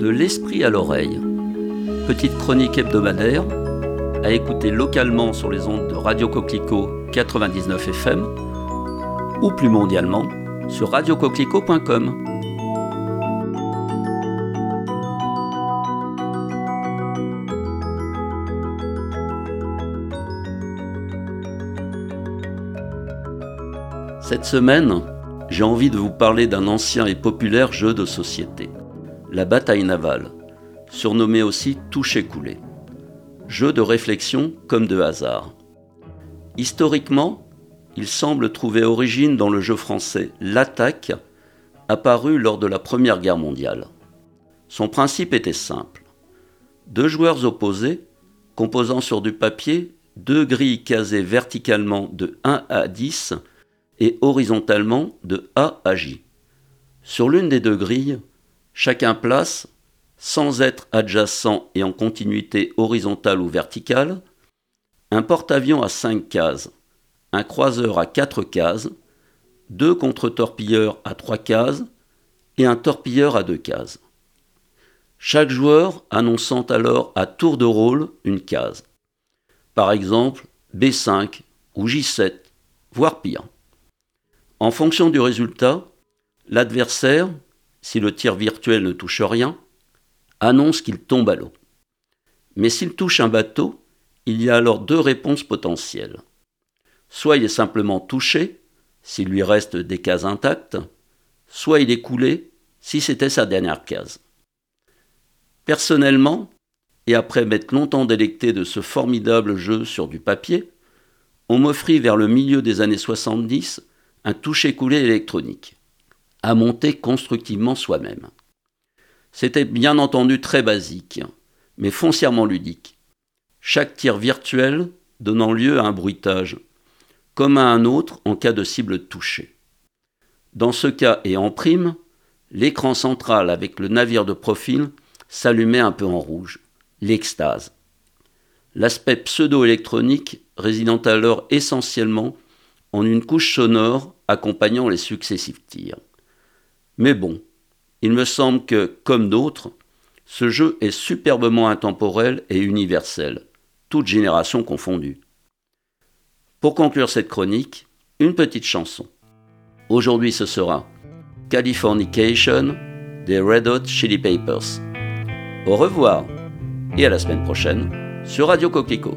De l'esprit à l'oreille. Petite chronique hebdomadaire à écouter localement sur les ondes de Radio Coquelicot 99 FM ou plus mondialement sur radiocoquelicot.com. Cette semaine, j'ai envie de vous parler d'un ancien et populaire jeu de société, la bataille navale, surnommé aussi toucher-couler. Jeu de réflexion comme de hasard. Historiquement, il semble trouver origine dans le jeu français L'attaque, apparu lors de la Première Guerre mondiale. Son principe était simple. Deux joueurs opposés, composant sur du papier deux grilles casées verticalement de 1 à 10 et horizontalement de A à J. Sur l'une des deux grilles, chacun place, sans être adjacent et en continuité horizontale ou verticale, un porte-avions à 5 cases, un croiseur à 4 cases, deux contre-torpilleurs à 3 cases et un torpilleur à 2 cases. Chaque joueur annonçant alors à tour de rôle une case. Par exemple, B5 ou J7, voire pire. En fonction du résultat, l'adversaire, si le tir virtuel ne touche rien, annonce qu'il tombe à l'eau. Mais s'il touche un bateau, il y a alors deux réponses potentielles. Soit il est simplement touché, s'il lui reste des cases intactes, soit il est coulé, si c'était sa dernière case. Personnellement, et après m'être longtemps délecté de ce formidable jeu sur du papier, on m'offrit vers le milieu des années 70 un toucher-coulé électronique, à monter constructivement soi-même. C'était bien entendu très basique, mais foncièrement ludique. Chaque tir virtuel donnant lieu à un bruitage, comme à un autre en cas de cible touchée. Dans ce cas et en prime, l'écran central avec le navire de profil s'allumait un peu en rouge, l'extase. L'aspect pseudo-électronique résidant alors essentiellement en une couche sonore accompagnant les successifs tirs. Mais bon, il me semble que, comme d'autres, ce jeu est superbement intemporel et universel, toute génération confondue. Pour conclure cette chronique, une petite chanson. Aujourd'hui ce sera Californication des Red Hot Chili Papers. Au revoir et à la semaine prochaine sur Radio Coquelicot.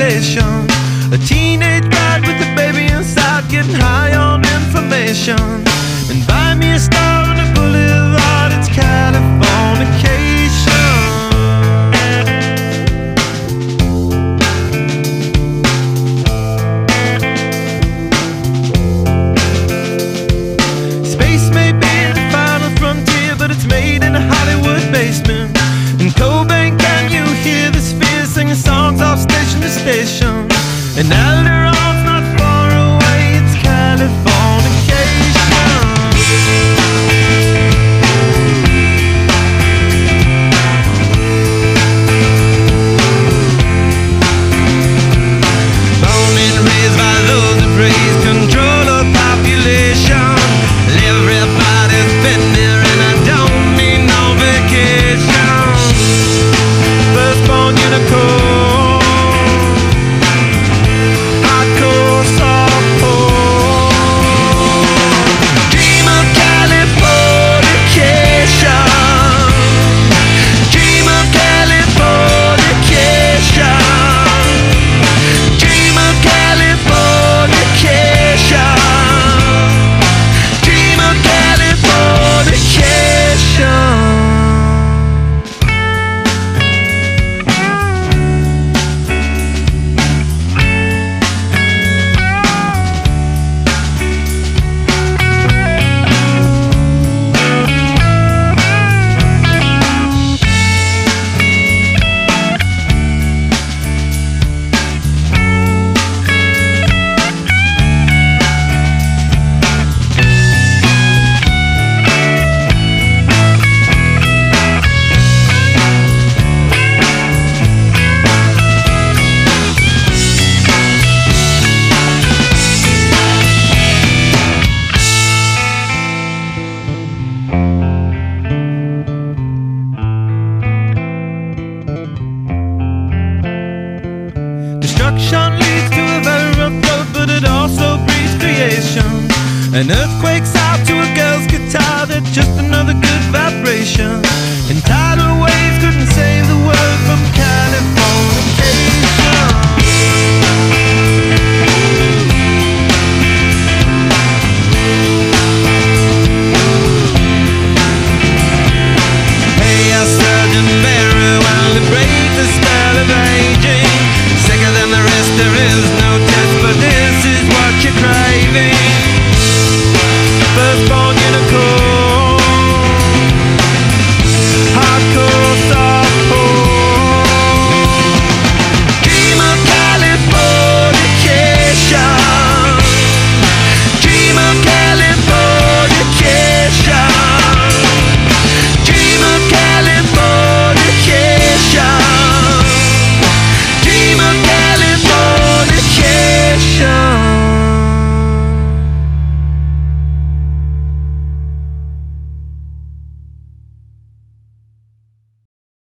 A teenage bride with a baby inside, getting high on information. And buy me a star on a boulevard, it's Californication. destruction leads to a very rough road, but it also breeds creation. An earthquake's out to a girl's guitar, that's just another good vibration. And